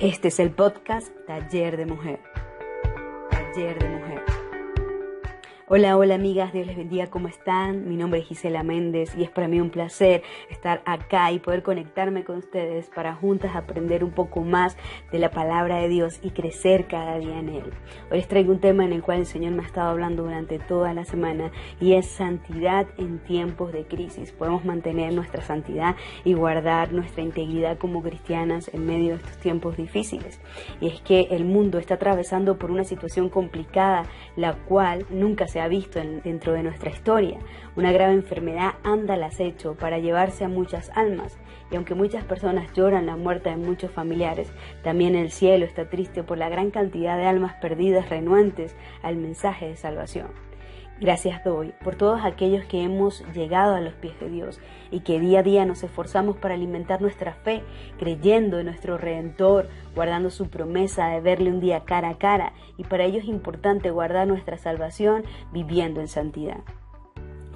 Este es el podcast Taller de Mujer. Taller de Mujer. Hola, hola amigas, Dios les bendiga, ¿cómo están? Mi nombre es Gisela Méndez y es para mí un placer estar acá y poder conectarme con ustedes para juntas aprender un poco más de la palabra de Dios y crecer cada día en Él. Hoy les traigo un tema en el cual el Señor me ha estado hablando durante toda la semana y es santidad en tiempos de crisis. Podemos mantener nuestra santidad y guardar nuestra integridad como cristianas en medio de estos tiempos difíciles. Y es que el mundo está atravesando por una situación complicada, la cual nunca se ha visto dentro de nuestra historia. Una grave enfermedad anda al acecho para llevarse a muchas almas. Y aunque muchas personas lloran la muerte de muchos familiares, también el cielo está triste por la gran cantidad de almas perdidas renuentes al mensaje de salvación. Gracias doy por todos aquellos que hemos llegado a los pies de Dios y que día a día nos esforzamos para alimentar nuestra fe, creyendo en nuestro Redentor, guardando su promesa de verle un día cara a cara y para ello es importante guardar nuestra salvación viviendo en santidad.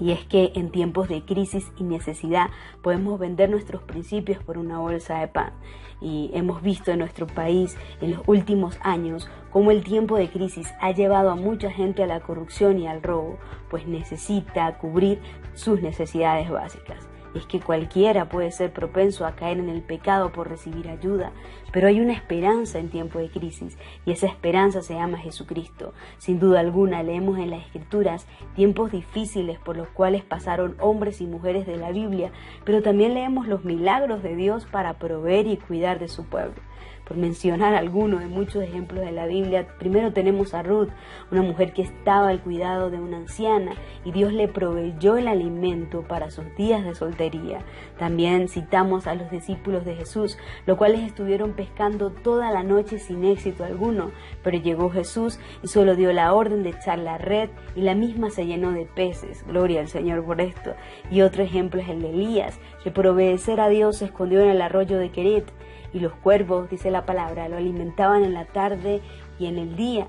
Y es que en tiempos de crisis y necesidad podemos vender nuestros principios por una bolsa de pan. Y hemos visto en nuestro país en los últimos años cómo el tiempo de crisis ha llevado a mucha gente a la corrupción y al robo, pues necesita cubrir sus necesidades básicas es que cualquiera puede ser propenso a caer en el pecado por recibir ayuda, pero hay una esperanza en tiempo de crisis y esa esperanza se llama Jesucristo. Sin duda alguna leemos en las Escrituras tiempos difíciles por los cuales pasaron hombres y mujeres de la Biblia, pero también leemos los milagros de Dios para proveer y cuidar de su pueblo por mencionar algunos de muchos ejemplos de la Biblia, primero tenemos a Ruth, una mujer que estaba al cuidado de una anciana y Dios le proveyó el alimento para sus días de soltería. También citamos a los discípulos de Jesús, los cuales estuvieron pescando toda la noche sin éxito alguno, pero llegó Jesús y solo dio la orden de echar la red y la misma se llenó de peces. Gloria al Señor por esto. Y otro ejemplo es el de Elías, que por obedecer a Dios se escondió en el arroyo de Queret y los cuervos, dice la palabra, lo alimentaban en la tarde y en el día.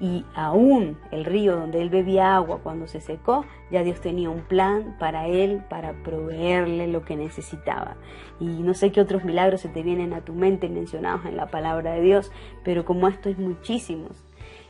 Y aún el río donde él bebía agua cuando se secó, ya Dios tenía un plan para él, para proveerle lo que necesitaba. Y no sé qué otros milagros se te vienen a tu mente mencionados en la palabra de Dios, pero como esto es muchísimos.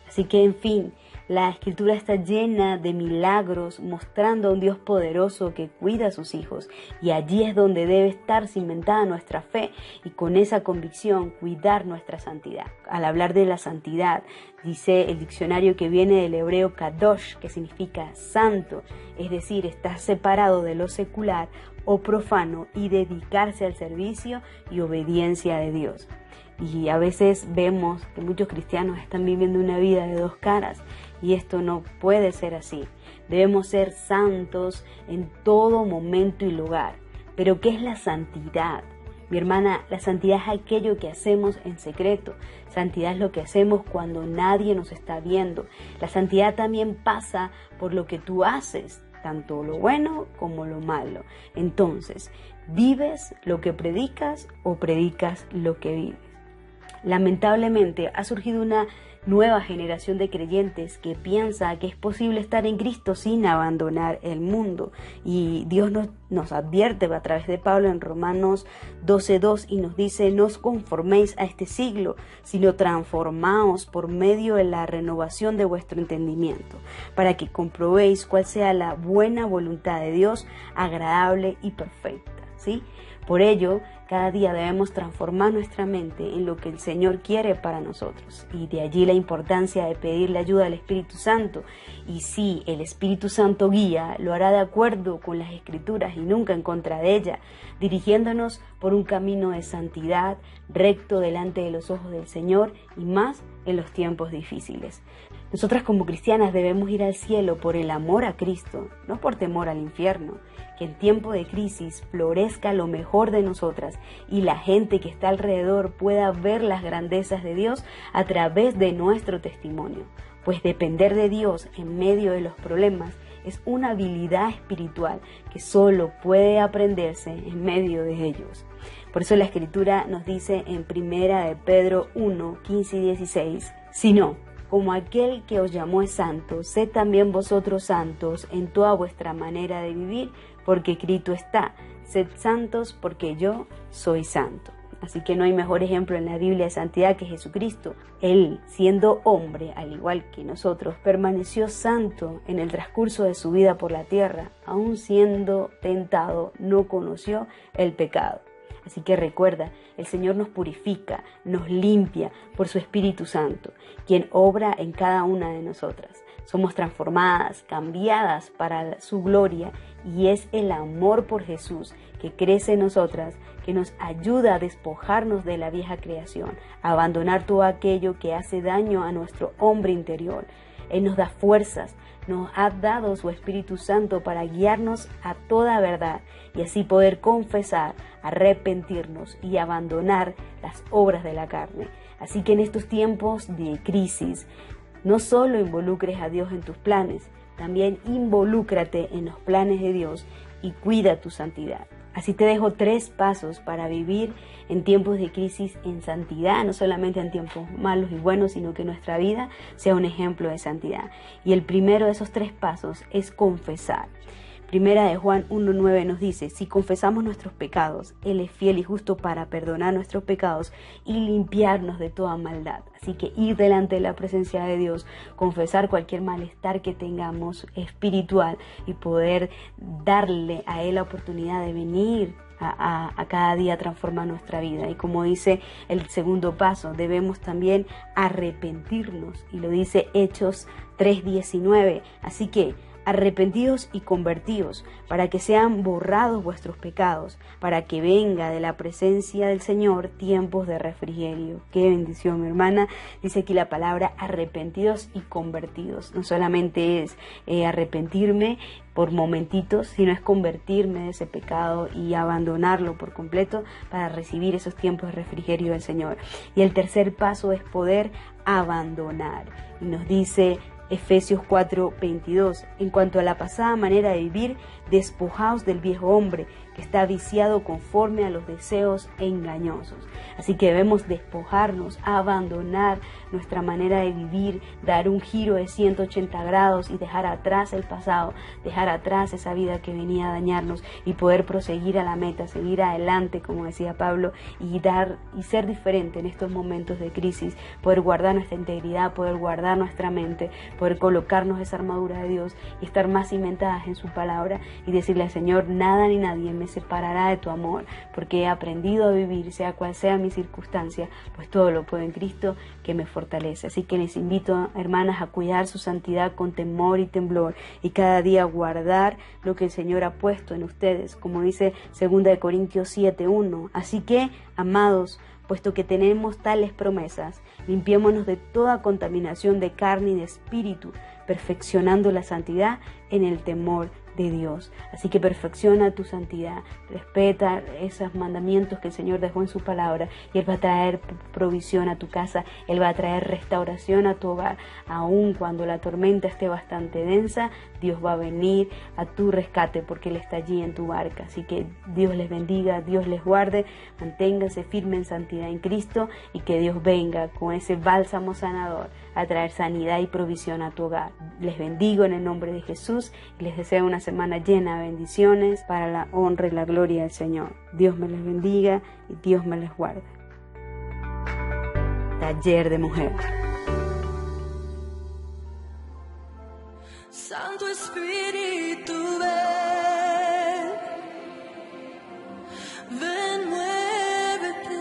Así que, en fin, la escritura está llena de milagros mostrando a un Dios poderoso que cuida a sus hijos y allí es donde debe estar cimentada nuestra fe y con esa convicción cuidar nuestra santidad. Al hablar de la santidad, dice el diccionario que viene del hebreo kadosh, que significa santo, es decir, estar separado de lo secular o profano y dedicarse al servicio y obediencia de Dios. Y a veces vemos que muchos cristianos están viviendo una vida de dos caras y esto no puede ser así. Debemos ser santos en todo momento y lugar. Pero ¿qué es la santidad? Mi hermana, la santidad es aquello que hacemos en secreto. Santidad es lo que hacemos cuando nadie nos está viendo. La santidad también pasa por lo que tú haces, tanto lo bueno como lo malo. Entonces, ¿vives lo que predicas o predicas lo que vives? Lamentablemente ha surgido una nueva generación de creyentes que piensa que es posible estar en Cristo sin abandonar el mundo. Y Dios nos, nos advierte a través de Pablo en Romanos 12.2 y nos dice, no os conforméis a este siglo, sino transformaos por medio de la renovación de vuestro entendimiento, para que comprobéis cuál sea la buena voluntad de Dios, agradable y perfecta. ¿sí? Por ello, cada día debemos transformar nuestra mente en lo que el Señor quiere para nosotros. Y de allí la importancia de pedirle ayuda al Espíritu Santo. Y si el Espíritu Santo guía, lo hará de acuerdo con las Escrituras y nunca en contra de ella, dirigiéndonos por un camino de santidad, recto delante de los ojos del Señor y más en los tiempos difíciles. Nosotras como cristianas debemos ir al cielo por el amor a Cristo, no por temor al infierno que en tiempo de crisis florezca lo mejor de nosotras y la gente que está alrededor pueda ver las grandezas de Dios a través de nuestro testimonio. Pues depender de Dios en medio de los problemas es una habilidad espiritual que solo puede aprenderse en medio de ellos. Por eso la escritura nos dice en primera de Pedro 1, 15 y 16, si no, como aquel que os llamó es santo, sed también vosotros santos en toda vuestra manera de vivir, porque escrito está, sed santos porque yo soy santo. Así que no hay mejor ejemplo en la Biblia de santidad que Jesucristo. Él, siendo hombre, al igual que nosotros, permaneció santo en el transcurso de su vida por la tierra. Aun siendo tentado, no conoció el pecado. Así que recuerda, el Señor nos purifica, nos limpia por su Espíritu Santo, quien obra en cada una de nosotras. Somos transformadas, cambiadas para su gloria y es el amor por Jesús que crece en nosotras, que nos ayuda a despojarnos de la vieja creación, a abandonar todo aquello que hace daño a nuestro hombre interior. Él nos da fuerzas, nos ha dado su Espíritu Santo para guiarnos a toda verdad y así poder confesar, arrepentirnos y abandonar las obras de la carne. Así que en estos tiempos de crisis, no solo involucres a Dios en tus planes, también involúcrate en los planes de Dios y cuida tu santidad. Así te dejo tres pasos para vivir en tiempos de crisis en santidad, no solamente en tiempos malos y buenos, sino que nuestra vida sea un ejemplo de santidad. Y el primero de esos tres pasos es confesar. Primera de Juan 1.9 nos dice, si confesamos nuestros pecados, Él es fiel y justo para perdonar nuestros pecados y limpiarnos de toda maldad. Así que ir delante de la presencia de Dios, confesar cualquier malestar que tengamos espiritual y poder darle a Él la oportunidad de venir a, cada día transformar nuestra vida. Y como dice el segundo paso, debemos también arrepentirnos. Y lo dice Hechos 3.19. Así que arrepentidos y convertidos, para que sean borrados vuestros pecados, para que venga de la presencia del Señor tiempos de refrigerio. Qué bendición, mi hermana. Dice aquí la palabra arrepentidos y convertidos. No solamente es eh, arrepentirme por momentitos, sino es convertirme de ese pecado y abandonarlo por completo para recibir esos tiempos de refrigerio del Señor. Y el tercer paso es poder abandonar. Y nos dice Efesios 4:22. En cuanto a la pasada manera de vivir, despojaos del viejo hombre que está viciado conforme a los deseos engañosos. Así que debemos despojarnos, abandonar nuestra manera de vivir, dar un giro de 180 grados y dejar atrás el pasado, dejar atrás esa vida que venía a dañarnos y poder proseguir a la meta, seguir adelante, como decía Pablo, y dar y ser diferente en estos momentos de crisis, poder guardar nuestra integridad, poder guardar nuestra mente, poder colocarnos esa armadura de Dios y estar más cimentadas en su palabra y decirle al Señor, nada ni nadie me separará de tu amor, porque he aprendido a vivir, sea cual sea mi circunstancia, pues todo lo puedo en Cristo que me fortalece. Así que les invito, hermanas, a cuidar su santidad con temor y temblor y cada día guardar lo que el Señor ha puesto en ustedes, como dice 2 Corintios 7:1. Así que, amados, puesto que tenemos tales promesas, limpiémonos de toda contaminación de carne y de espíritu, perfeccionando la santidad en el temor de Dios. Así que perfecciona tu santidad, respeta esos mandamientos que el Señor dejó en su palabra y Él va a traer provisión a tu casa, Él va a traer restauración a tu hogar. Aun cuando la tormenta esté bastante densa, Dios va a venir a tu rescate porque Él está allí en tu barca. Así que Dios les bendiga, Dios les guarde, manténgase firme en santidad en Cristo y que Dios venga con ese bálsamo sanador a traer sanidad y provisión a tu hogar. Les bendigo en el nombre de Jesús y les deseo una semana llena de bendiciones para la honra y la gloria del Señor. Dios me les bendiga y Dios me les guarde. Taller de Mujer. Santo Espíritu, ven, muévete.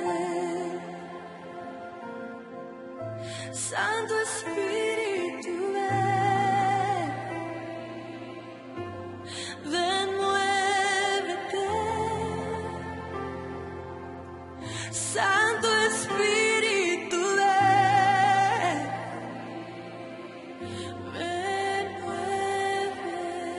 Santo Espíritu, ven, muévete.